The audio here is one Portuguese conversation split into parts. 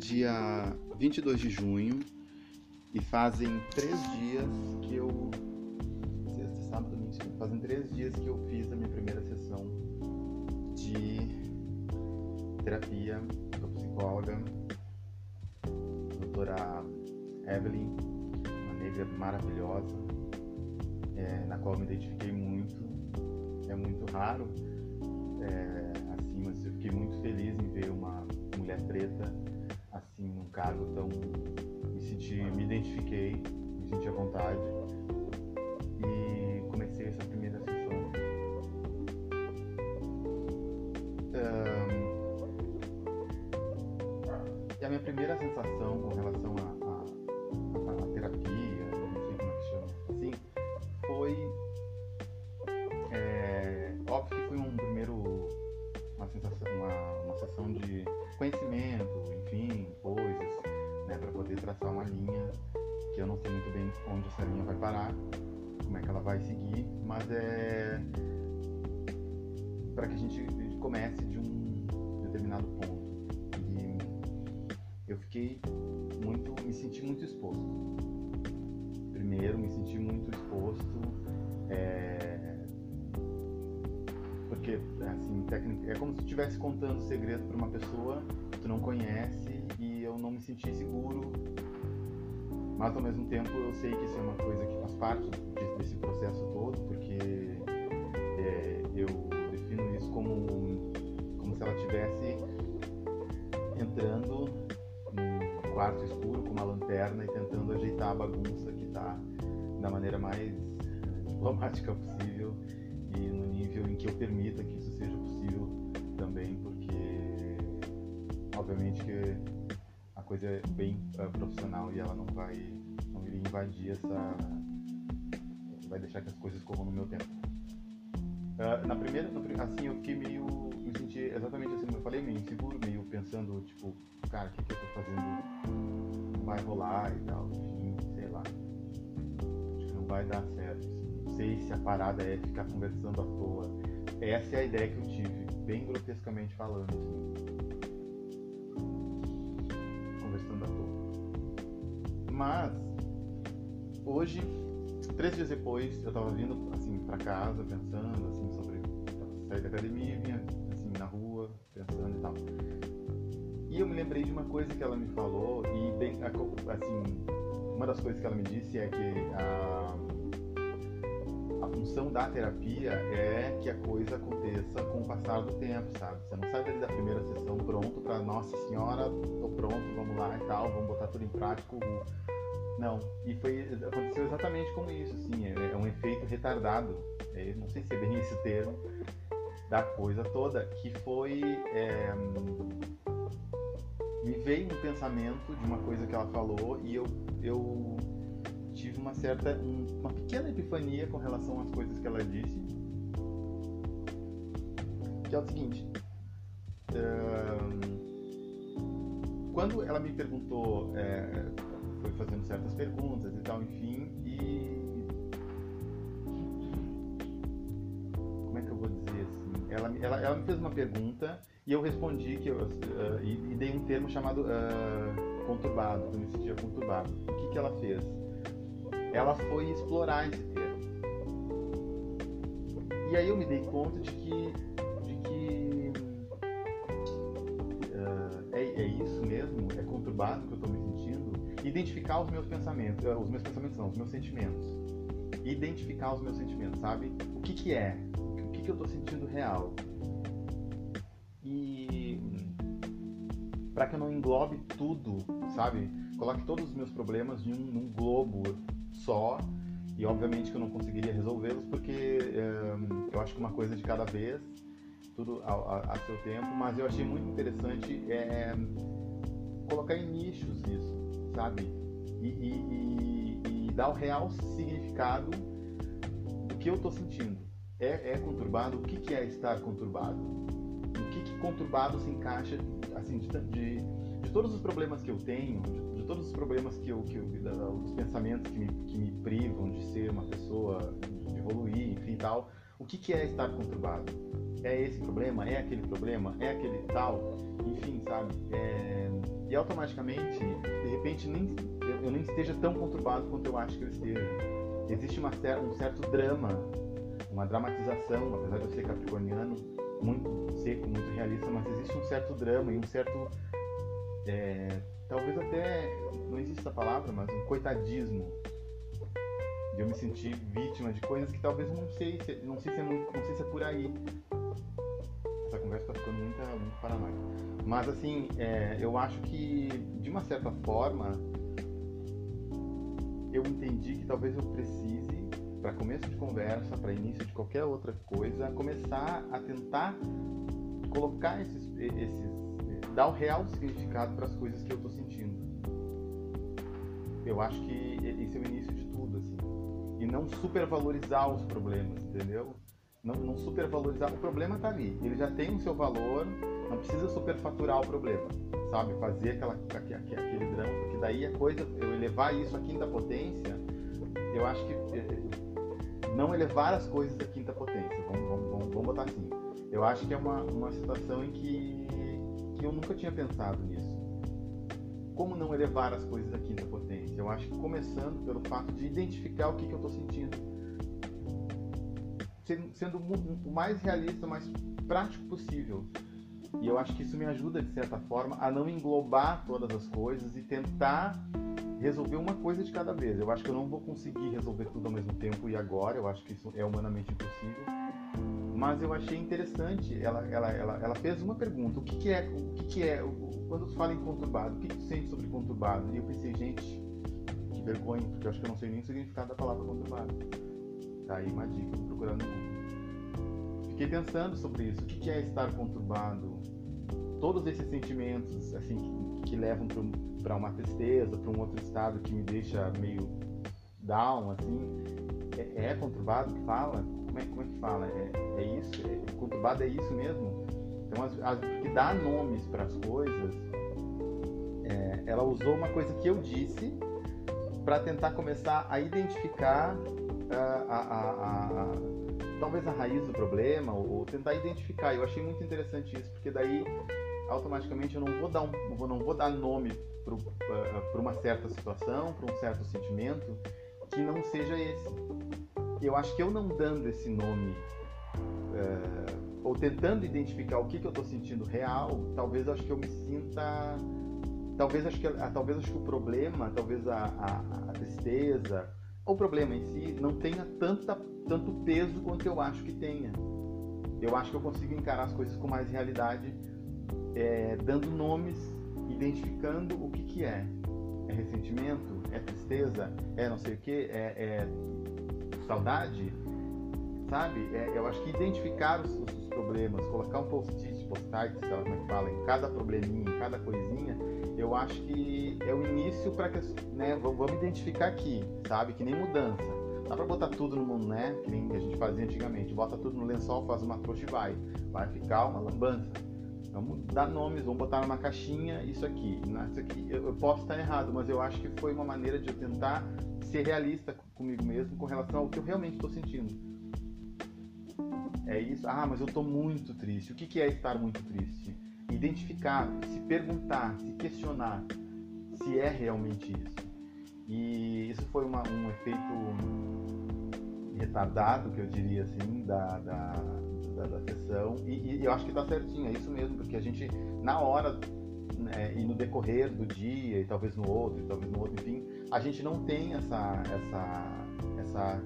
dia 22 de junho e fazem três dias que eu. Sexta, sábado, domingo. Fazem três dias que eu fiz a minha primeira sessão de terapia com a psicóloga, doutora Evelyn, uma negra maravilhosa, é, na qual eu me identifiquei muito. É muito raro, é, assim, mas eu fiquei muito feliz em ver uma mulher preta assim num cargo tão me senti me identifiquei me senti à vontade e comecei essa primeira sessão. Um, e a minha primeira sensação com traçar uma linha que eu não sei muito bem onde essa linha vai parar, como é que ela vai seguir, mas é para que a gente comece de um determinado ponto. E eu fiquei muito, me senti muito exposto. Primeiro, me senti muito exposto. É, porque assim técnica é como se estivesse contando segredo para uma pessoa que tu não conhece e eu não me senti seguro mas ao mesmo tempo eu sei que isso é uma coisa que faz parte desse processo todo porque é, eu defino isso como como se ela tivesse entrando num quarto escuro com uma lanterna e tentando ajeitar a bagunça que está da maneira mais diplomática possível e no nível em que eu permita que isso seja possível também, porque obviamente que coisa bem uh, profissional e ela não vai não iria invadir essa vai deixar que as coisas corram no meu tempo. Uh, na primeira, assim, eu fiquei meio, me senti exatamente assim eu falei, meio inseguro, meio pensando, tipo, cara, o que, que eu tô fazendo? Vai rolar e tal, enfim, sei lá. Acho que não vai dar certo. Assim sei se a parada é ficar conversando à toa. Essa é a ideia que eu tive, bem grotescamente falando, assim. Mas, hoje, três dias depois, eu tava vindo, assim, pra casa, pensando, assim, sobre sair da academia, vinha, assim, na rua, pensando e tal. E eu me lembrei de uma coisa que ela me falou, e bem, assim, uma das coisas que ela me disse é que a função da terapia é que a coisa aconteça com o passar do tempo, sabe? Você não sai dali da primeira sessão pronto para Nossa Senhora, tô pronto, vamos lá e tal, vamos botar tudo em prática. Não, e foi aconteceu exatamente como isso, assim, é, é um efeito retardado. É, não sei se é bem esse termo da coisa toda, que foi é, me veio um pensamento de uma coisa que ela falou e eu eu tive uma certa, um, uma pequena epifania com relação às coisas que ela disse, que é o seguinte, quando ela me perguntou, é, fazendo certas perguntas e tal, enfim, e como é que eu vou dizer assim, ela, ela, ela me fez uma pergunta e eu respondi que eu, uh, e, e, dei um termo chamado uh, conturbado, eu me sentia conturbado. O que, que ela fez? ela foi explorar esse termo. E aí eu me dei conta de que, de que uh, é, é, isso mesmo, é conturbado que eu estou me. Identificar os meus pensamentos, uh, os meus pensamentos não, os meus sentimentos. Identificar os meus sentimentos, sabe? O que que é? O que que eu estou sentindo real? E para que eu não englobe tudo, sabe? Coloque todos os meus problemas em um, num globo só e obviamente que eu não conseguiria resolvê-los porque um, eu acho que uma coisa de cada vez, tudo a, a, a seu tempo, mas eu achei muito interessante é, colocar em nichos isso, sabe? E, e, e, e, dar o real significado do que eu estou sentindo. É, é, conturbado? O que, que é estar conturbado? O que, que conturbado se encaixa assim de, de, de todos os problemas que eu tenho, de, todos os problemas que eu, que eu os pensamentos que me, que me privam de ser uma pessoa, de evoluir, enfim tal, o que, que é estar conturbado? É esse problema, é aquele problema, é aquele tal, enfim, sabe? É... E automaticamente, de repente, nem, eu nem esteja tão conturbado quanto eu acho que eu esteja. Existe uma, um certo drama, uma dramatização, apesar de eu ser capricorniano, muito seco, muito realista, mas existe um certo drama e um certo. É, talvez até. Não existe essa palavra, mas um coitadismo. De eu me sentir vítima de coisas que talvez não sei se, não sei se, é, muito, não sei se é por aí. Essa conversa está ficando muito, muito paranoica. Mas assim, é, eu acho que de uma certa forma eu entendi que talvez eu precise para começo de conversa, para início de qualquer outra coisa, começar a tentar colocar esses, esses dar o real significado para as coisas que eu estou sentindo. Eu acho que esse é o início de tudo, assim. E não supervalorizar os problemas, entendeu? Não, não supervalorizar. O problema está ali. Ele já tem o seu valor, não precisa superfaturar o problema, sabe? Fazer aquela, aquele, aquele drama, porque daí a coisa, eu elevar isso à quinta potência, eu acho que não elevar as coisas à quinta potência. Vamos, vamos, vamos, vamos botar assim. Eu acho que é uma, uma situação em que, que eu nunca tinha pensado nisso. Como não elevar as coisas à quinta potência? Eu acho que começando pelo fato de identificar o que, que eu estou sentindo. Sendo o mais realista, o mais prático possível. E eu acho que isso me ajuda, de certa forma, a não englobar todas as coisas e tentar resolver uma coisa de cada vez. Eu acho que eu não vou conseguir resolver tudo ao mesmo tempo e agora, eu acho que isso é humanamente impossível. Mas eu achei interessante, ela, ela, ela, ela fez uma pergunta, o que, que é, o que, que é, quando tu fala em conturbado, o que, que tu sente sobre conturbado? E eu pensei, gente, que vergonha, porque eu acho que eu não sei nem o significado da palavra conturbado. Tá aí uma dica, procurar no Google. Fiquei pensando sobre isso, o que, é estar conturbado? Todos esses sentimentos, assim, que, que levam para uma tristeza, para um outro estado que me deixa meio down, assim, é, é conturbado que fala? Como é, como é que fala? É, é isso? É, conturbado é isso mesmo? Então, as, as, que dá nomes para as coisas, é, ela usou uma coisa que eu disse para tentar começar a identificar a, a, a, talvez a raiz do problema ou, ou tentar identificar. Eu achei muito interessante isso, porque daí automaticamente eu não vou dar um, não vou dar nome para uma certa situação, para um certo sentimento que não seja esse. Eu acho que eu não dando esse nome uh, ou tentando identificar o que, que eu estou sentindo real, talvez acho que eu me sinta, talvez acho que talvez acho que o problema, talvez a, a, a tristeza, o problema em si não tenha tanta, tanto peso quanto eu acho que tenha. Eu acho que eu consigo encarar as coisas com mais realidade, é, dando nomes identificando o que, que é. É ressentimento? É tristeza? É não sei o que? É, é saudade? Sabe? É, eu acho que identificar os, os problemas, colocar um post-it, post-it, sei lá como é que fala, em cada probleminha, em cada coisinha, eu acho que é o início para que, né, vamos identificar aqui, sabe? Que nem mudança. Dá pra botar tudo no mundo, né? Que nem a gente fazia antigamente. Bota tudo no lençol, faz uma trouxa e vai. Vai ficar uma lambança. Vamos dar nomes, vamos botar numa caixinha isso aqui. Isso aqui eu, posso estar errado, mas eu acho que foi uma maneira de eu tentar ser realista comigo mesmo com relação ao que eu realmente estou sentindo. É isso? Ah, mas eu estou muito triste. O que, que é estar muito triste? Identificar, se perguntar, se questionar se é realmente isso. E isso foi uma, um efeito retardado, que eu diria assim, da, da da, da sessão e, e, eu acho que está certinho, é isso mesmo, porque a gente, na hora né, e no decorrer do dia, e talvez no outro, e talvez no outro, enfim, a gente não tem essa, essa, essa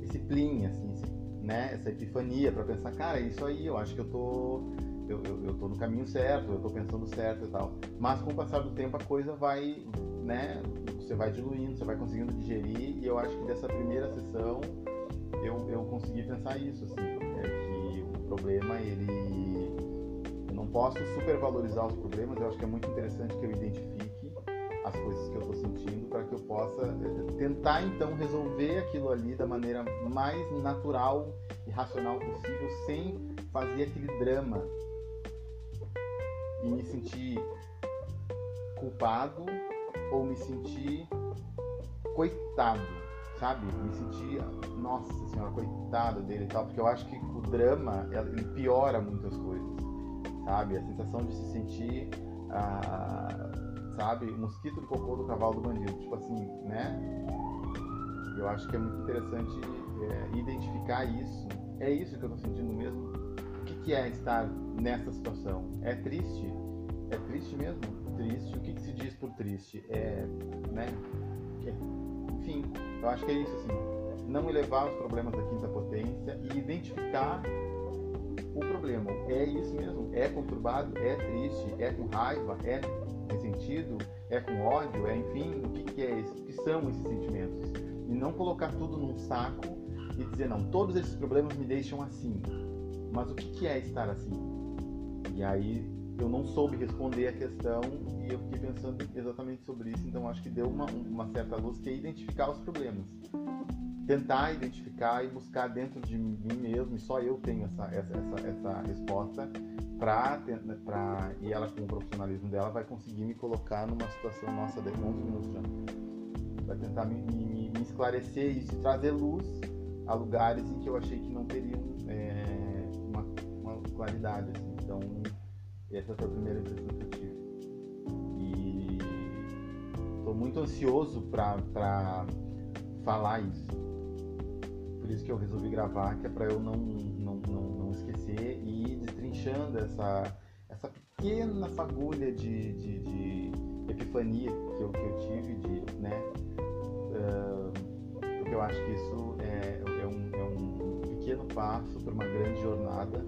disciplina, assim, né, essa epifania para pensar, cara, é isso aí, eu acho que eu tô eu, eu, eu tô no caminho certo, eu tô pensando certo e tal. Mas com o passar do tempo a coisa vai, né, você vai diluindo, você vai conseguindo digerir e eu acho que dessa primeira sessão eu, eu consegui pensar isso, assim, é problema, ele. Eu não posso supervalorizar os problemas, eu acho que é muito interessante que eu identifique as coisas que eu estou sentindo para que eu possa eh, tentar então resolver aquilo ali da maneira mais natural e racional possível, sem fazer aquele drama e me sentir culpado ou me sentir coitado, sabe, me sentir, nossa senhora, coitado dele e tal, porque eu acho que o drama ele piora muitas coisas, sabe? A sensação de se sentir, ah, sabe, mosquito do cocô do cavalo do bandido, tipo assim, né? Eu acho que é muito interessante é, identificar isso. É isso que eu tô sentindo mesmo? O que, que é estar nessa situação? É triste? É triste mesmo? Triste. O que, que se diz por triste? É, né? Enfim, eu acho que é isso, assim. Não elevar os problemas da quinta potência e identificar o problema. É isso mesmo. É conturbado, é triste, é com raiva, é ressentido, é com ódio, é enfim, o que, que é? O que são esses sentimentos? E não colocar tudo num saco e dizer, não, todos esses problemas me deixam assim. Mas o que, que é estar assim? E aí eu não soube responder a questão e eu fiquei pensando exatamente sobre isso, então acho que deu uma, uma certa luz que é identificar os problemas. Tentar identificar e buscar dentro de mim mesmo, e só eu tenho essa, essa, essa, essa resposta, pra, pra, e ela com o profissionalismo dela vai conseguir me colocar numa situação, nossa, de 11 minutos já, vai tentar me, me, me esclarecer isso trazer luz a lugares em que eu achei que não teriam é, uma, uma claridade, assim. Então essa foi a primeira impressão que eu tive. E estou muito ansioso para falar isso. Por isso que eu resolvi gravar, que é para eu não, não, não, não, esquecer e ir destrinchando essa, essa pequena fagulha de, de, de epifania que eu, que eu tive, de, né? Porque eu acho que isso é, é, um, é um pequeno passo para uma grande jornada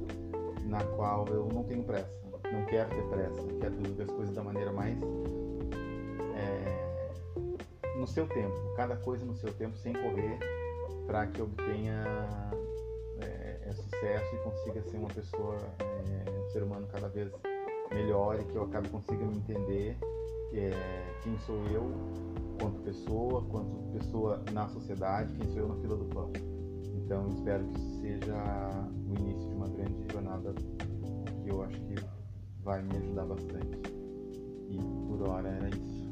na qual eu não tenho pressa não quero ter pressa, quero resolver as coisas da maneira mais é, no seu tempo, cada coisa no seu tempo, sem correr, para que obtenha é, é, sucesso e consiga ser uma pessoa, é, um ser humano cada vez melhor e que eu acabe consiga me entender é, quem sou eu quanto pessoa, quanto pessoa na sociedade, quem sou eu na fila do pão. Então espero que isso seja o início uma grande jornada que eu acho que vai me ajudar bastante. E por hora era isso.